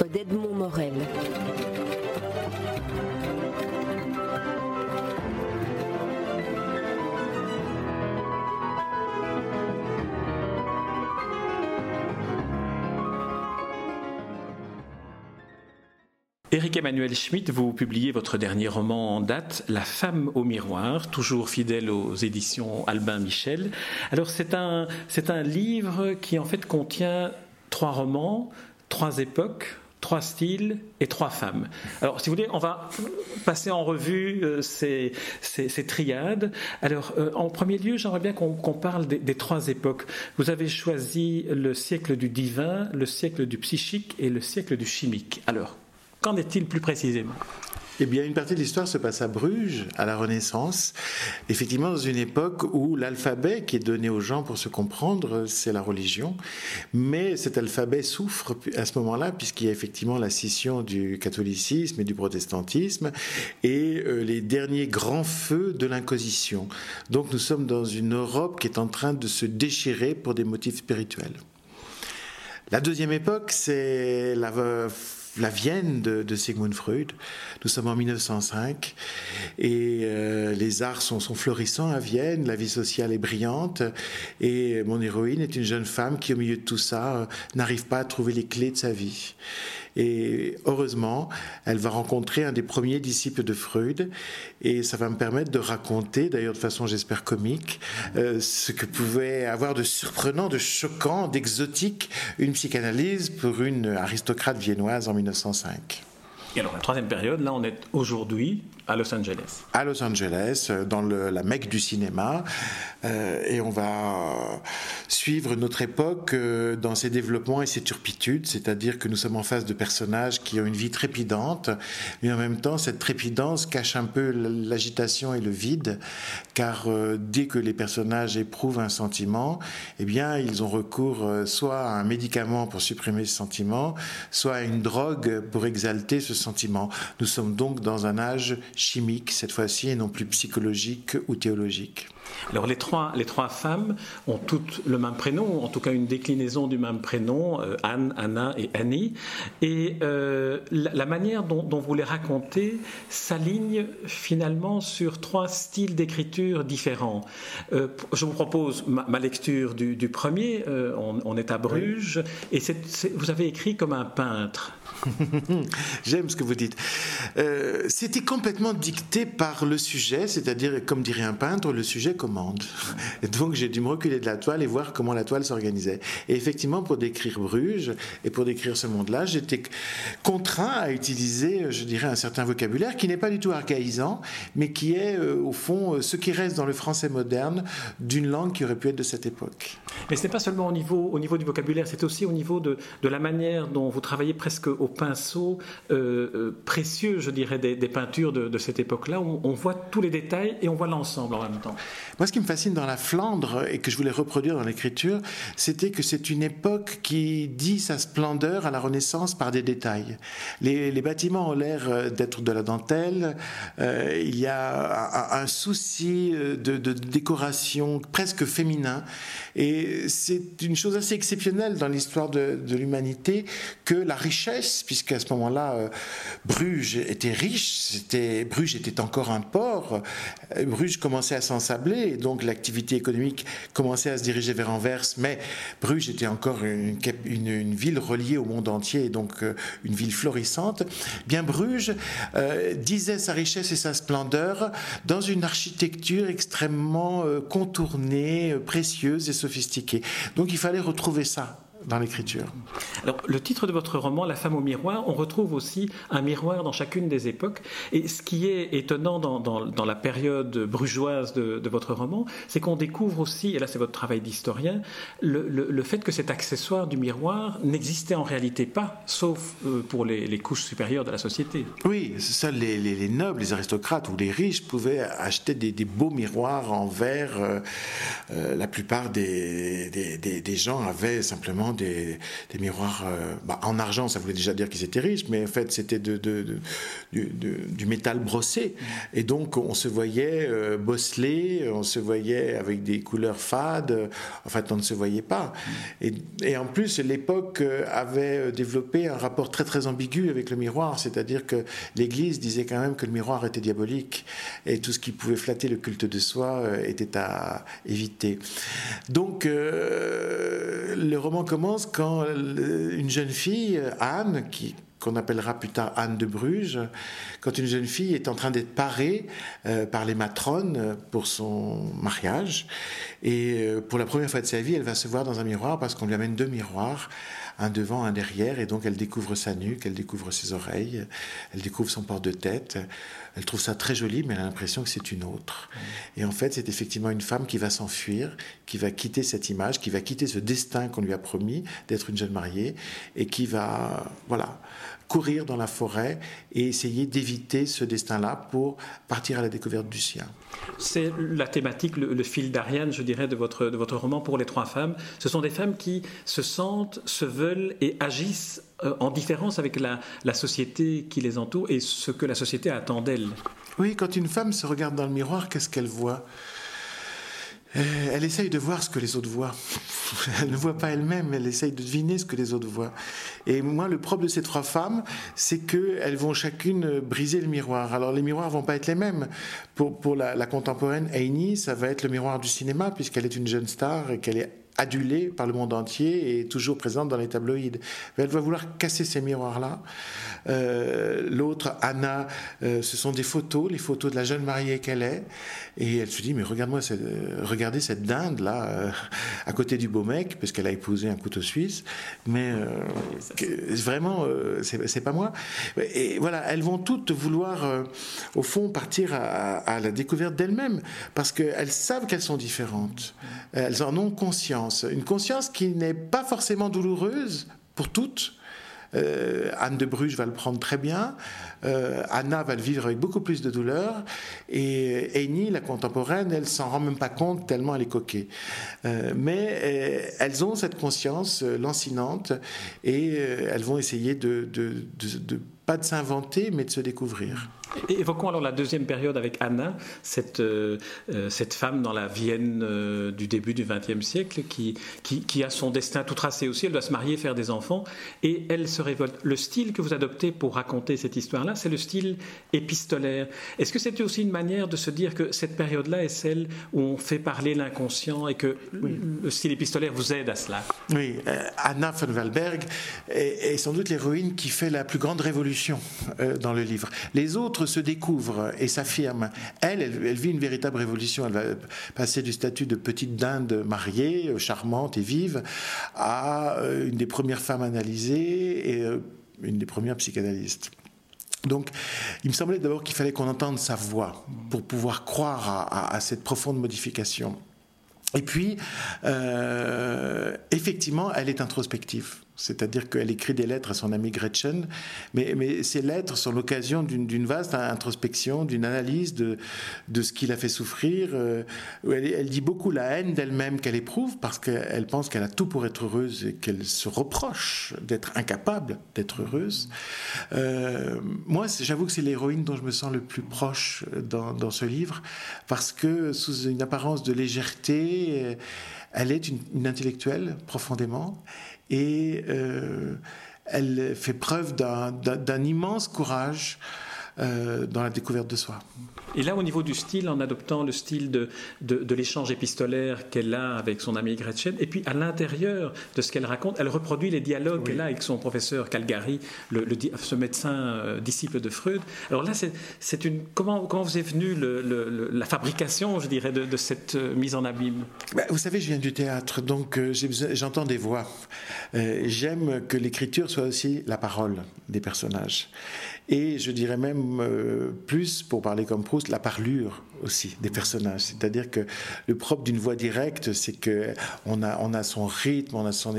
d'Edmond Morel. Éric Emmanuel Schmitt, vous publiez votre dernier roman en date, La femme au miroir, toujours fidèle aux éditions Albin Michel. Alors c'est un, c'est un livre qui en fait contient trois romans, trois époques, trois styles et trois femmes. Alors, si vous voulez, on va passer en revue euh, ces, ces, triades. Alors, euh, en premier lieu, j'aimerais bien qu'on parle des, des, trois époques. Vous avez choisi le siècle du divin, le siècle du psychique et le siècle du chimique. Alors, Qu'en est-il plus précisément? Eh bien, une partie de l'histoire se passe à Bruges, à la Renaissance, effectivement dans une époque où l'alphabet qui est donné aux gens pour se comprendre, c'est la religion, mais cet alphabet souffre à ce moment-là, puisqu'il y a effectivement la scission du catholicisme et du protestantisme, et euh, les derniers grands feux de l'Inquisition. Donc nous sommes dans une Europe qui est en train de se déchirer pour des motifs spirituels. La deuxième époque, c'est la la Vienne de, Sigmund Freud. Nous sommes en 1905 et euh, les arts sont, florissants à Vienne, la vie sociale est brillante et mon héroïne est une jeune femme qui au milieu de tout ça euh, n'arrive pas à trouver les clés de sa vie. Et heureusement, elle va rencontrer un des premiers disciples de Freud et ça va me permettre de raconter, d'ailleurs de façon j'espère comique, euh, ce que pouvait avoir de surprenant, de choquant, d'exotique une psychanalyse pour une aristocrate viennoise en 1905. Et alors la troisième période, là on est aujourd'hui à Los Angeles. À Los Angeles, euh, dans la Mecque du cinéma, euh, et on va suivre notre époque euh, dans ses développements et ses turpitudes, c'est-à-dire que nous sommes en face de personnages qui ont une vie trépidante, mais en même temps cette trépidance cache un peu l'agitation et le vide, car dès que les personnages éprouvent un sentiment, eh bien ils ont recours soit à un médicament pour supprimer ce sentiment, soit à une drogue pour exalter ce sentiment. Nous sommes donc dans un âge chimique cette fois-ci et non plus psychologique ou théologique. Alors les trois, les trois femmes ont toutes le même prénom, en tout cas une déclinaison du même prénom, euh, Anne, Anna et Annie. Et euh, la, manière dont, vous les racontez s'aligne finalement sur trois styles d'écriture différents. Euh, je vous propose ma, lecture du, premier, on, est à Bruges, et vous avez écrit comme un peintre. J'aime ce que vous dites. C'était complètement dicté par le sujet, c'est-à-dire, comme dirait un peintre, le sujet commande. Donc j'ai dû me reculer de la toile et voir comment la toile s'organisait. Et effectivement, pour décrire Bruges et pour décrire ce monde-là, j'étais contraint à utiliser, je dirais, un certain vocabulaire qui n'est pas du tout archaïsant, mais qui est euh, au fond ce qui reste dans le français moderne d'une langue qui aurait pu être de cette époque. Mais ce n'est pas seulement au niveau, au niveau du vocabulaire, c'est aussi au niveau de, de, la manière dont vous travaillez presque au pinceau euh, euh, précieux, je dirais, des, peintures de, cette époque-là. On, on voit tous les détails et on voit l'ensemble en même temps. Moi, ce qui me fascine dans la Flandre et que je voulais reproduire dans l'écriture, c'était que c'est une époque qui dit sa splendeur à la Renaissance par des détails. Les, bâtiments ont l'air euh, d'être de la dentelle. Euh, il y a un, souci de, décoration presque féminin. Et c'est une chose assez exceptionnelle dans l'histoire de, l'humanité que la richesse, puisqu'à ce moment-là, Bruges était riche, Bruges était encore un port, Bruges commençait à s'ensabler et donc l'activité économique commençait à se diriger vers Anvers, mais Bruges était encore une, ville reliée au monde entier, et donc euh, une ville florissante. Bien Bruges euh, disait sa richesse et sa splendeur dans une architecture extrêmement euh, contournée, précieuse et sophistiquée. Donc il fallait retrouver ça dans l'écriture. Alors, le titre de votre roman, La femme au miroir, on retrouve aussi un miroir dans chacune des époques. Et ce qui est étonnant dans, dans, la période brugeoise de, de votre roman, c'est qu'on découvre aussi, et là c'est votre travail d'historien, le, le, fait que cet accessoire du miroir n'existait en réalité pas, sauf euh, pour les, les, couches supérieures de la société. Oui, seuls les, les, nobles, les aristocrates ou les riches pouvaient acheter des, des beaux miroirs en verre. Euh, euh, la plupart des, des, des gens avaient simplement des, miroirs bah, en argent, ça voulait déjà dire qu'ils étaient riches, mais en fait c'était de, du, métal brossé. Et donc on se voyait bosselé, on se voyait avec des couleurs fades, en fait on ne se voyait pas. Et, et en plus, l'époque avait développé un rapport très très ambigu avec le miroir, c'est-à-dire que l'Église disait quand même que le miroir était diabolique et tout ce qui pouvait flatter le culte de soi euh, était à éviter. Donc euh, le roman commence quand une jeune fille, Anne, qui qu'on appellera plus tard Anne de Bruges, quand une jeune fille est en train d'être parée euh, par les matrones pour son mariage. Et pour la première fois de sa vie, elle va se voir dans un miroir parce qu'on lui amène deux miroirs un devant, un derrière, et donc elle découvre sa nuque, elle découvre ses oreilles, elle découvre son port de tête. Elle trouve ça très joli, mais elle a l'impression que c'est une autre. Et en fait, c'est effectivement une femme qui va s'enfuir, qui va quitter cette image, qui va quitter ce destin qu'on lui a promis d'être une jeune mariée, et qui va, voilà, courir dans la forêt et essayer d'éviter ce destin-là pour partir à la découverte du sien. C'est la thématique, le, fil d'Ariane, je dirais, de votre, de votre roman pour les trois femmes. Ce sont des femmes qui se sentent, se veulent et agissent euh, en différence avec la, la société qui les entoure et ce que la société attend d'elles. Oui, quand une femme se regarde dans le miroir, qu'est-ce qu'elle voit? Elle essaye de voir ce que les autres voient. Elle ne voit pas elle-même, elle essaye de deviner ce que les autres voient. Et moi, le propre de ces trois femmes, c'est qu'elles vont chacune briser le miroir. Alors, les miroirs vont pas être les mêmes. Pour, pour la, la contemporaine Aini, ça va être le miroir du cinéma, puisqu'elle est une jeune star et qu'elle est adulée par le monde entier et toujours présente dans les tabloïds. elle va vouloir casser ces miroirs-là. Euh, l'autre, Anna, euh, ce sont des photos, les photos de la jeune mariée qu'elle est. Et elle se dit, mais regarde-moi, euh, regardez cette dinde là, à côté du beau mec, parce qu'elle a épousé un couteau suisse. Mais vraiment, c'est pas moi. Et voilà, elles vont toutes vouloir, au fond, partir à la découverte d'elles-mêmes, parce qu'elles savent qu'elles sont différentes. Elles en ont conscience. Une conscience qui n'est pas forcément douloureuse pour toutes, euh, Anne de Bruges va le prendre très bien. Euh, Anna va le vivre avec beaucoup plus de douleur. Et Amy, la contemporaine, elle s'en rend même pas compte tellement elle est coquée. Euh, mais elles ont cette conscience lancinante et elles vont essayer de pas de s'inventer, mais de se découvrir. Évoquons alors la deuxième période avec Anna, cette, euh, euh, cette femme dans la Vienne euh, du début du XXe siècle qui, qui, a son destin tout tracé aussi. Elle doit se marier, faire des enfants et elle se révolte. Le style que vous adoptez pour raconter cette histoire-là, c'est le style épistolaire. Est-ce que c'était aussi une manière de se dire que cette période-là est celle où on fait parler l'inconscient et que le style épistolaire vous aide à cela? Oui, Anna von Walberg est, est sans doute l'héroïne qui fait la plus grande révolution dans le livre. Les autres se découvre et s'affirme. Elle, elle, vit une véritable révolution. Elle va passer du statut de petite dinde mariée, euh, charmante et vive, à euh, une des premières femmes analysées et euh, une des premières psychanalystes. Donc, il me semblait d'abord qu'il fallait qu'on entende sa voix pour pouvoir croire à, cette profonde modification. Et puis, effectivement, elle est introspective. C'est-à-dire qu'elle écrit des lettres à son amie Gretchen, mais, ces lettres sont l'occasion d'une vaste introspection, d'une analyse de, ce qui l'a fait souffrir. Euh, elle, dit beaucoup la haine d'elle-même qu'elle éprouve parce qu'elle pense qu'elle a tout pour être heureuse et qu'elle se reproche d'être incapable d'être heureuse. Euh, moi, j'avoue que c'est l'héroïne dont je me sens le plus proche dans, dans, ce livre parce que sous une apparence de légèreté, elle est une, intellectuelle profondément et euh, elle fait preuve d'un immense courage euh, dans la découverte de soi. Et là, au niveau du style, en adoptant le style de, de, l'échange épistolaire qu'elle a avec son amie Gretchen, et puis à l'intérieur de ce qu'elle raconte, elle reproduit les dialogues qu'elle a avec son professeur Calgary, le, ce médecin euh, disciple de Freud. Alors là, c'est une comment, comment vous est venue le, la fabrication, je dirais, de, cette euh, mise en abîme? Bah, Vous savez, je viens du théâtre, donc j'entends des voix. J'aime que l'écriture soit aussi la parole des personnages et je dirais même euh, plus, pour parler comme Proust, la parlure aussi des personnages. C'est-à-dire que le propre d'une voix directe, c'est que on a, on a son rythme, on a son,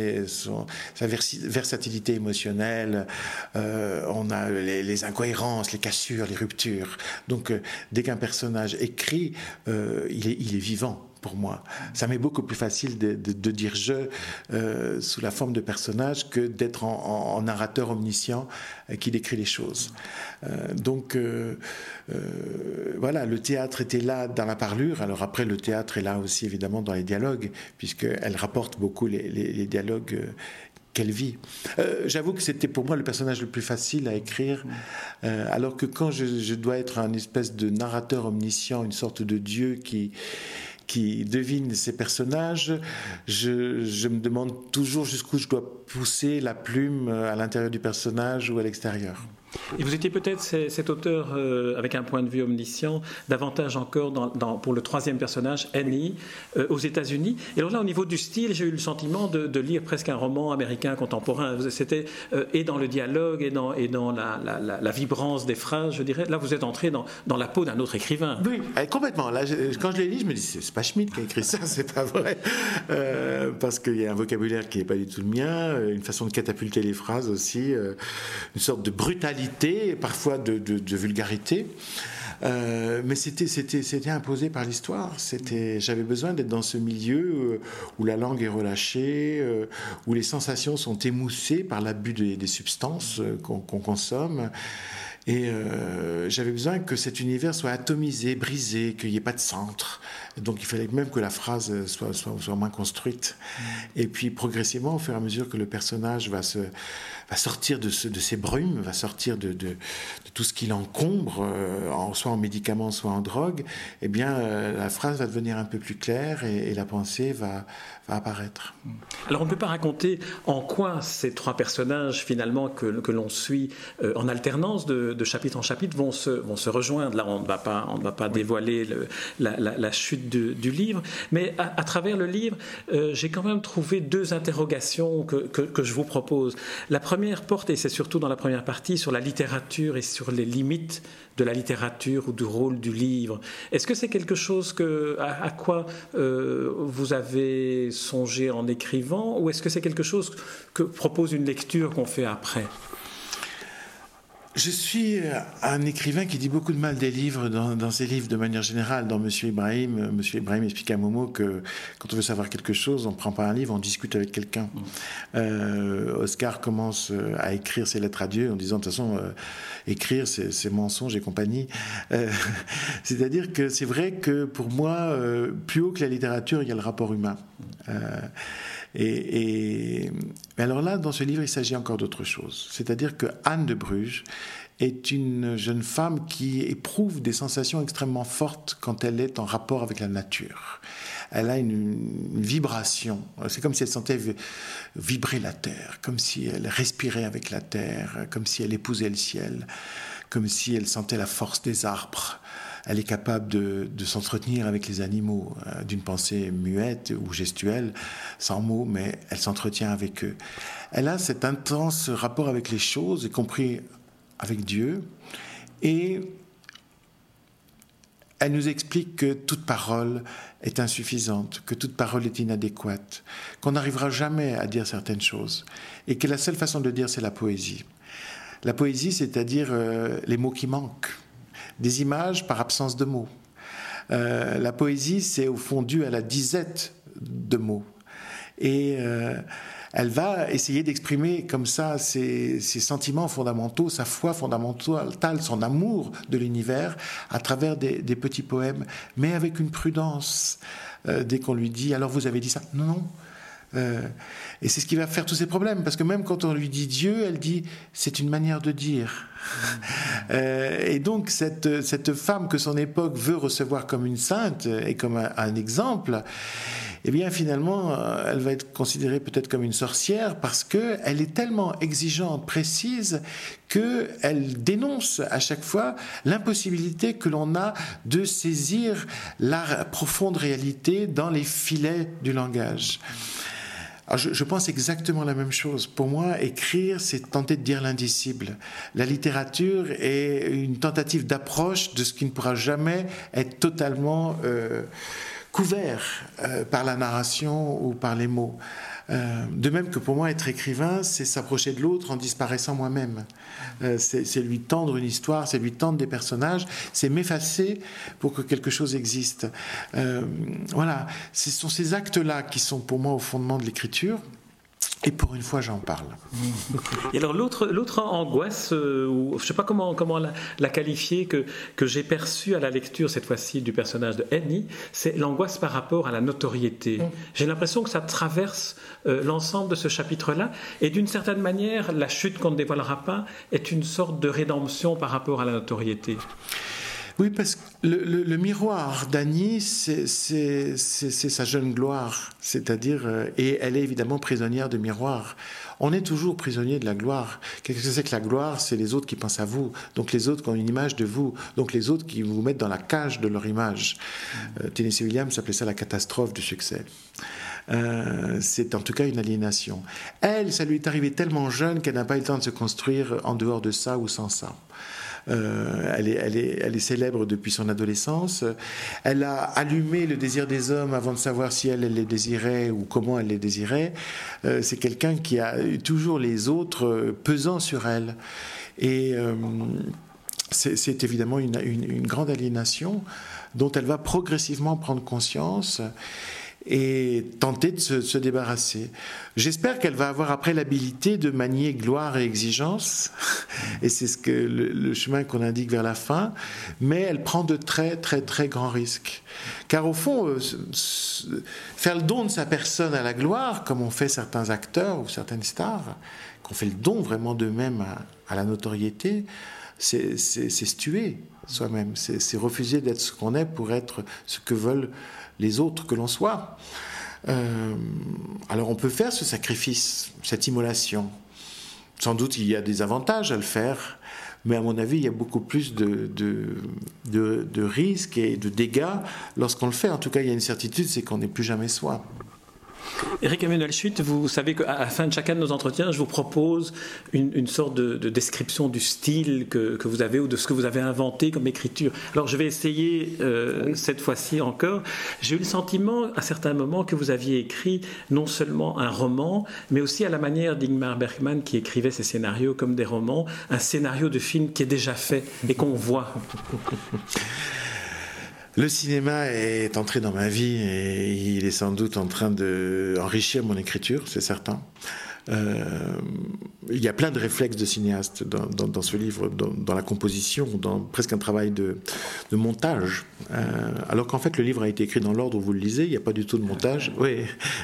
sa versatilité émotionnelle, euh, on a les, incohérences, les cassures, les ruptures. Donc, euh, dès qu'un personnage écrit, il, est, il est vivant pour moi. Ça m'est beaucoup plus facile de, dire je euh, sous la forme de personnage que d'être en, narrateur omniscient euh, qui décrit les choses. Euh, donc voilà, le théâtre était là dans la parlure. Alors après, le théâtre est là aussi évidemment dans les dialogues, puisqu'elle rapporte beaucoup les, dialogues qu'elle vit. J'avoue que c'était pour moi le personnage le plus facile à écrire, alors que quand je, je, dois être un espèce de narrateur omniscient, une sorte de dieu qui, qui devine ces personnages, je, je me demande toujours jusqu'où je dois pousser la plume à l'intérieur du personnage ou à l'extérieur. Et vous étiez peut-être cet auteur euh, avec un point de vue omniscient, davantage encore pour le troisième personnage, Annie, euh, aux États-Unis. Et alors là, au niveau du style, j'ai eu le sentiment de, lire presque un roman américain contemporain. C'était euh, et dans le dialogue et dans, la, vibrance des phrases, je dirais. Là, vous êtes entré dans, la peau d'un autre écrivain. Oui, complètement. Là, quand je l'ai lu, je me dis, c'est pas Schmitt qui a écrit ça, c'est pas vrai. parce qu'il y a un vocabulaire qui n'est pas du tout le mien, une façon de catapulter les phrases aussi, une sorte de brutalité parfois de, vulgarité. Euh, mais c'était, imposé par l'histoire. C'était, j'avais besoin d'être dans ce milieu euh, où la langue est relâchée, euh, où les sensations sont émoussées par l'abus des, substances qu'on, consomme. Et j'avais besoin que cet univers soit atomisé, brisé, qu'il n'y ait pas de centre. Donc il fallait même que la phrase soit, soit, soit moins construite. Mmh. Et puis progressivement, au fur et à mesure que le personnage va se va sortir de, ce, de ces brumes, va sortir de, de, tout ce qui l'encombre, euh, soit en médicaments, soit en drogue, eh bien, euh, la phrase va devenir un peu plus claire et, la pensée va, va, apparaître. Alors, on ne peut pas raconter en quoi ces trois personnages, finalement, que, que l'on suit euh, en alternance de, chapitre en chapitre, vont se, vont se rejoindre. Là, on ne va pas, on ne va pas dévoiler le, la, la, chute du livre, mais à, travers le livre, j'ai quand même trouvé deux interrogations que, que, je vous propose. La première première porte, et c'est surtout dans la première partie, sur la littérature et sur les limites de la littérature ou du rôle du livre. Est-ce que c'est quelque chose que, à, quoi euh, vous avez songé en écrivant, ou est-ce que c'est quelque chose que propose une lecture qu'on fait après? Je suis un écrivain qui dit beaucoup de mal des livres dans, ses livres de manière générale. Dans Monsieur Ibrahim, Monsieur Ibrahim explique à Momo que quand on veut savoir quelque chose, on ne prend pas un livre, on discute avec quelqu'un. Mm. Euh, Oscar commence euh, à écrire ses lettres à Dieu en disant de toute façon, euh, écrire c'est mensonge et compagnie. C'est-à-dire que c'est vrai que pour moi, plus haut que la littérature, il y a le rapport humain. Et, alors là, dans ce livre, il s'agit encore d'autre chose. C'est-à-dire que Anne de Bruges est une jeune femme qui éprouve des sensations extrêmement fortes quand elle est en rapport avec la nature. Elle a une, vibration. C'est comme si elle sentait vibrer la terre, comme si elle respirait avec la terre, comme si elle épousait le ciel, comme si elle sentait la force des arbres elle est capable de, s'entretenir avec les animaux euh, d'une pensée muette ou gestuelle, sans mots, mais elle s'entretient avec eux. Elle a cet intense rapport avec les choses, y compris avec Dieu, et elle nous explique que toute parole est insuffisante, que toute parole est inadéquate, qu'on n'arrivera jamais à dire certaines choses, et que la seule façon de dire, c'est la poésie. La poésie, c'est-à-dire euh, les mots qui manquent des images par absence de mots. Euh, la poésie, c'est au fond dû à la disette de mots. Et euh, elle va essayer d'exprimer comme ça ses, sentiments fondamentaux, sa foi fondamentale, son amour de l'univers à travers des, petits poèmes, mais avec une prudence. Euh, dès qu'on lui dit, alors vous avez dit ça? Non, non. Et c'est ce qui va faire tous ces problèmes, parce que même quand on lui dit Dieu, elle dit c'est une manière de dire. Euh, et donc cette, cette femme que son époque veut recevoir comme une sainte et comme un, exemple, eh bien finalement, euh, elle va être considérée peut-être comme une sorcière parce qu'elle est tellement exigeante, précise, qu'elle dénonce à chaque fois l'impossibilité que l'on a de saisir la profonde réalité dans les filets du langage je, pense exactement la même chose. Pour moi, écrire, c'est tenter de dire l'indicible. La littérature est une tentative d'approche de ce qui ne pourra jamais être totalement euh, couvert euh, par la narration ou par les mots. Euh, de même que pour moi, être écrivain, c'est s'approcher de l'autre en disparaissant moi-même. Euh, c'est lui tendre une histoire, c'est lui tendre des personnages, c'est m'effacer pour que quelque chose existe. Euh, voilà, ce sont ces actes-là qui sont pour moi au fondement de l'écriture. Et pour une fois, j'en parle. Et alors l'autre, l'autre angoisse, euh, ou je ne sais pas comment, comment la, qualifier, que, que j'ai perçue à la lecture cette fois-ci du personnage de Annie, c'est l'angoisse par rapport à la notoriété. Mm. J'ai l'impression que ça traverse euh, l'ensemble de ce chapitre-là, et d'une certaine manière, la chute qu'on ne dévoilera pas est une sorte de rédemption par rapport à la notoriété. Oui, parce que le, miroir d'Annie, c'est sa jeune gloire, c'est-à-dire, euh, et elle est évidemment prisonnière de miroir. On est toujours prisonnier de la gloire. Qu'est-ce que c'est que la gloire? C'est les autres qui pensent à vous, donc les autres qui ont une image de vous, donc les autres qui vous mettent dans la cage de leur image. Euh, Tennessee Williams appelait ça la catastrophe du succès. Euh, c'est en tout cas une aliénation. Elle, ça lui est arrivé tellement jeune qu'elle n'a pas eu le temps de se construire en dehors de ça ou sans ça. Euh, elle, est, célèbre depuis son adolescence. Elle a allumé le désir des hommes avant de savoir si elle, les désirait ou comment elle les désirait. Euh, c'est quelqu'un qui a toujours les autres euh, pesant sur elle. Et c'est évidemment une, une, grande aliénation dont elle va progressivement prendre conscience et tenter de se, débarrasser. J'espère qu'elle va avoir après l'habilité de manier gloire et exigence, et c'est ce que le, chemin qu'on indique vers la fin, mais elle prend de très très très grands risques. Car au fond, euh, faire le don de sa personne à la gloire, comme ont fait certains acteurs ou certaines stars, qu'on fait le don vraiment d'eux-mêmes à la notoriété, c'est se tuer soi-même, c'est refuser d'être ce qu'on est pour être ce que veulent les autres que l'on soit. Euh, alors on peut faire ce sacrifice, cette immolation. Sans doute il y a des avantages à le faire, mais à mon avis il y a beaucoup plus de, de, de risques et de dégâts lorsqu'on le fait. En tout cas il y a une certitude, c'est qu'on n'est plus jamais soi. Eric Emmanuel vous savez qu'à la fin de chacun de nos entretiens, je vous propose une, sorte de, description du style que, vous avez ou de ce que vous avez inventé comme écriture. Alors je vais essayer euh, cette fois-ci encore. J'ai eu le sentiment à certains moments que vous aviez écrit non seulement un roman, mais aussi à la manière d'Ingmar Bergman qui écrivait ses scénarios comme des romans, un scénario de film qui est déjà fait et qu'on voit. Le cinéma est entré dans ma vie et il est sans doute en train d'enrichir mon écriture, c'est certain. Euh, il y a plein de réflexes de cinéaste dans, ce livre, dans, la composition, dans presque un travail de, montage. Euh, alors qu'en fait, le livre a été écrit dans l'ordre où vous le lisez, il n'y a pas du tout de montage. Oui,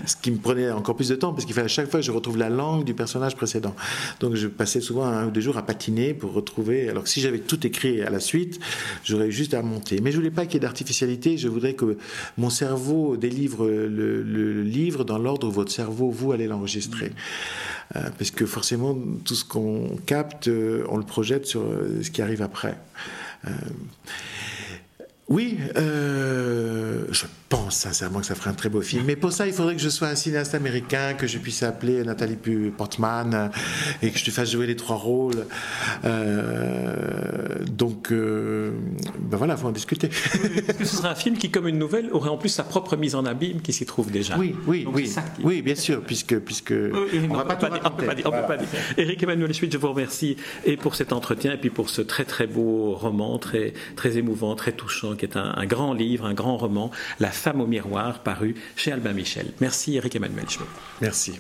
ce qui me prenait encore plus de temps, parce qu'il fallait chaque fois je retrouve la langue du personnage précédent. Donc je passais souvent un ou deux jours à patiner pour retrouver. Alors que si j'avais tout écrit à la suite, j'aurais juste à monter. Mais je voulais pas qu'il y ait d'artificialité, je voudrais que mon cerveau délivre le livre dans l'ordre où votre cerveau, vous, allez l'enregistrer. Euh, parce que forcément, tout ce qu'on capte, euh, on le projette sur euh, ce qui arrive après. Oui, je pense sincèrement que ça ferait un très beau film. Mais pour ça, il faudrait que je sois un cinéaste américain, que je puisse appeler Nathalie Portman et que je te fasse jouer les trois rôles. Donc, ben voilà, il faut en discuter. ce serait un film qui, comme une nouvelle, aurait en plus sa propre mise en abîme qui s'y trouve déjà? Oui, oui, oui, oui, bien sûr, puisque, puisque on, va pas, tout dire, on peut pas dire, peut pas dire. Éric Emmanuel Schmitt, je vous remercie et pour cet entretien et puis pour ce très très beau roman, très très émouvant, très touchant, qui est un, grand livre, un grand roman, La femme au miroir, paru chez Albin Michel. Merci Éric Emmanuel Schmitt. Merci.